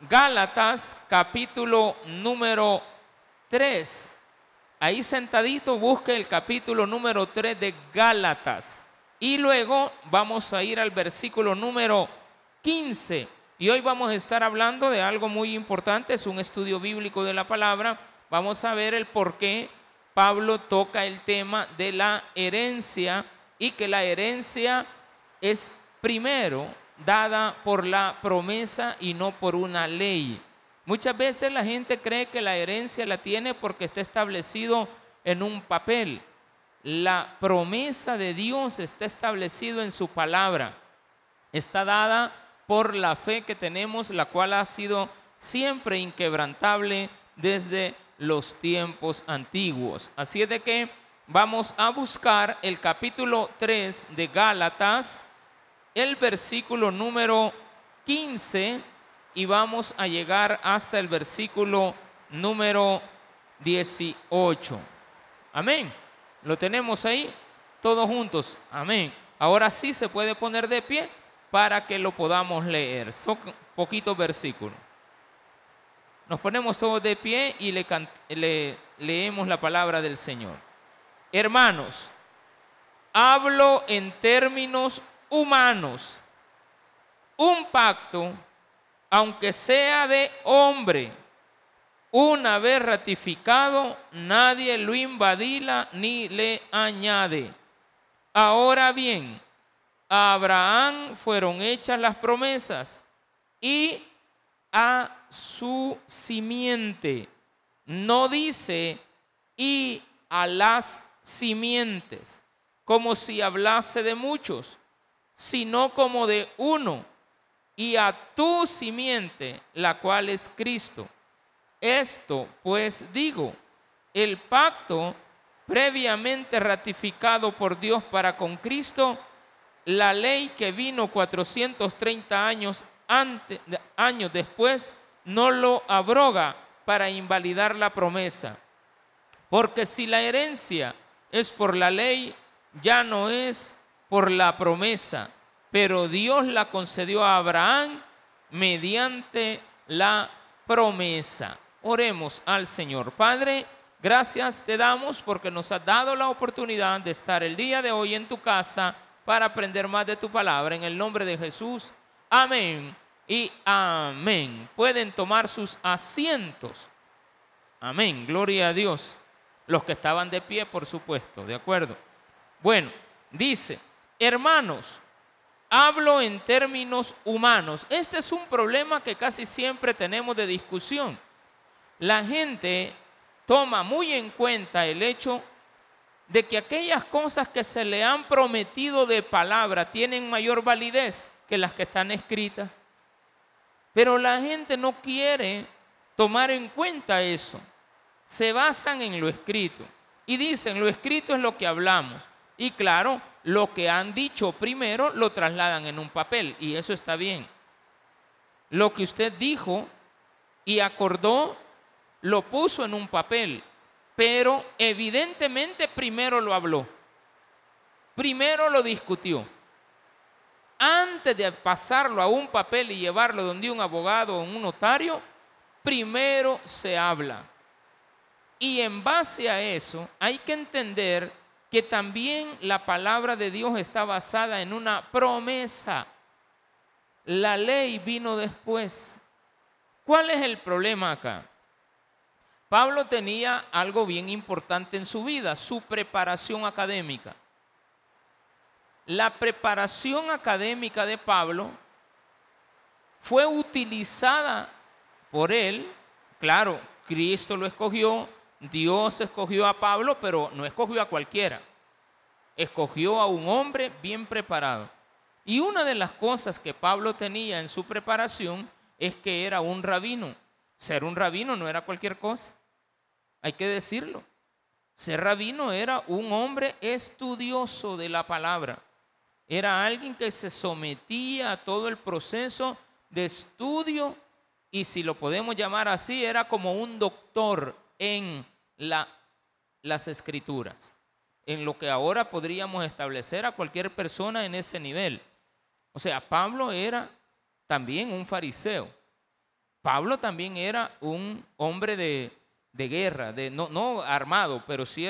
Gálatas capítulo número 3. Ahí sentadito busque el capítulo número 3 de Gálatas. Y luego vamos a ir al versículo número 15. Y hoy vamos a estar hablando de algo muy importante, es un estudio bíblico de la palabra. Vamos a ver el por qué Pablo toca el tema de la herencia y que la herencia es primero dada por la promesa y no por una ley. Muchas veces la gente cree que la herencia la tiene porque está establecido en un papel. La promesa de Dios está establecido en su palabra. Está dada por la fe que tenemos, la cual ha sido siempre inquebrantable desde los tiempos antiguos. Así es de que vamos a buscar el capítulo 3 de Gálatas, el versículo número 15 y vamos a llegar hasta el versículo número 18. Amén. Lo tenemos ahí todos juntos. Amén. Ahora sí se puede poner de pie para que lo podamos leer. Son poquitos versículos. Nos ponemos todos de pie y le, le leemos la palabra del Señor. Hermanos, hablo en términos humanos. Un pacto aunque sea de hombre, una vez ratificado, nadie lo invadila ni le añade. Ahora bien, a Abraham fueron hechas las promesas y a su simiente. No dice y a las simientes, como si hablase de muchos, sino como de uno y a tu simiente, la cual es Cristo. Esto pues digo, el pacto previamente ratificado por Dios para con Cristo, la ley que vino 430 años, antes, años después, no lo abroga para invalidar la promesa. Porque si la herencia es por la ley, ya no es por la promesa pero Dios la concedió a Abraham mediante la promesa. Oremos al Señor. Padre, gracias te damos porque nos has dado la oportunidad de estar el día de hoy en tu casa para aprender más de tu palabra. En el nombre de Jesús. Amén y amén. Pueden tomar sus asientos. Amén. Gloria a Dios. Los que estaban de pie, por supuesto. ¿De acuerdo? Bueno, dice, hermanos, Hablo en términos humanos. Este es un problema que casi siempre tenemos de discusión. La gente toma muy en cuenta el hecho de que aquellas cosas que se le han prometido de palabra tienen mayor validez que las que están escritas. Pero la gente no quiere tomar en cuenta eso. Se basan en lo escrito y dicen, lo escrito es lo que hablamos. Y claro, lo que han dicho primero lo trasladan en un papel y eso está bien. Lo que usted dijo y acordó lo puso en un papel, pero evidentemente primero lo habló. Primero lo discutió. Antes de pasarlo a un papel y llevarlo donde un abogado o un notario, primero se habla. Y en base a eso hay que entender que también la palabra de Dios está basada en una promesa. La ley vino después. ¿Cuál es el problema acá? Pablo tenía algo bien importante en su vida, su preparación académica. La preparación académica de Pablo fue utilizada por él, claro, Cristo lo escogió, Dios escogió a Pablo, pero no escogió a cualquiera. Escogió a un hombre bien preparado. Y una de las cosas que Pablo tenía en su preparación es que era un rabino. Ser un rabino no era cualquier cosa. Hay que decirlo. Ser rabino era un hombre estudioso de la palabra. Era alguien que se sometía a todo el proceso de estudio y si lo podemos llamar así, era como un doctor en la, las escrituras, en lo que ahora podríamos establecer a cualquier persona en ese nivel. O sea, Pablo era también un fariseo. Pablo también era un hombre de, de guerra, de, no, no armado, pero sí era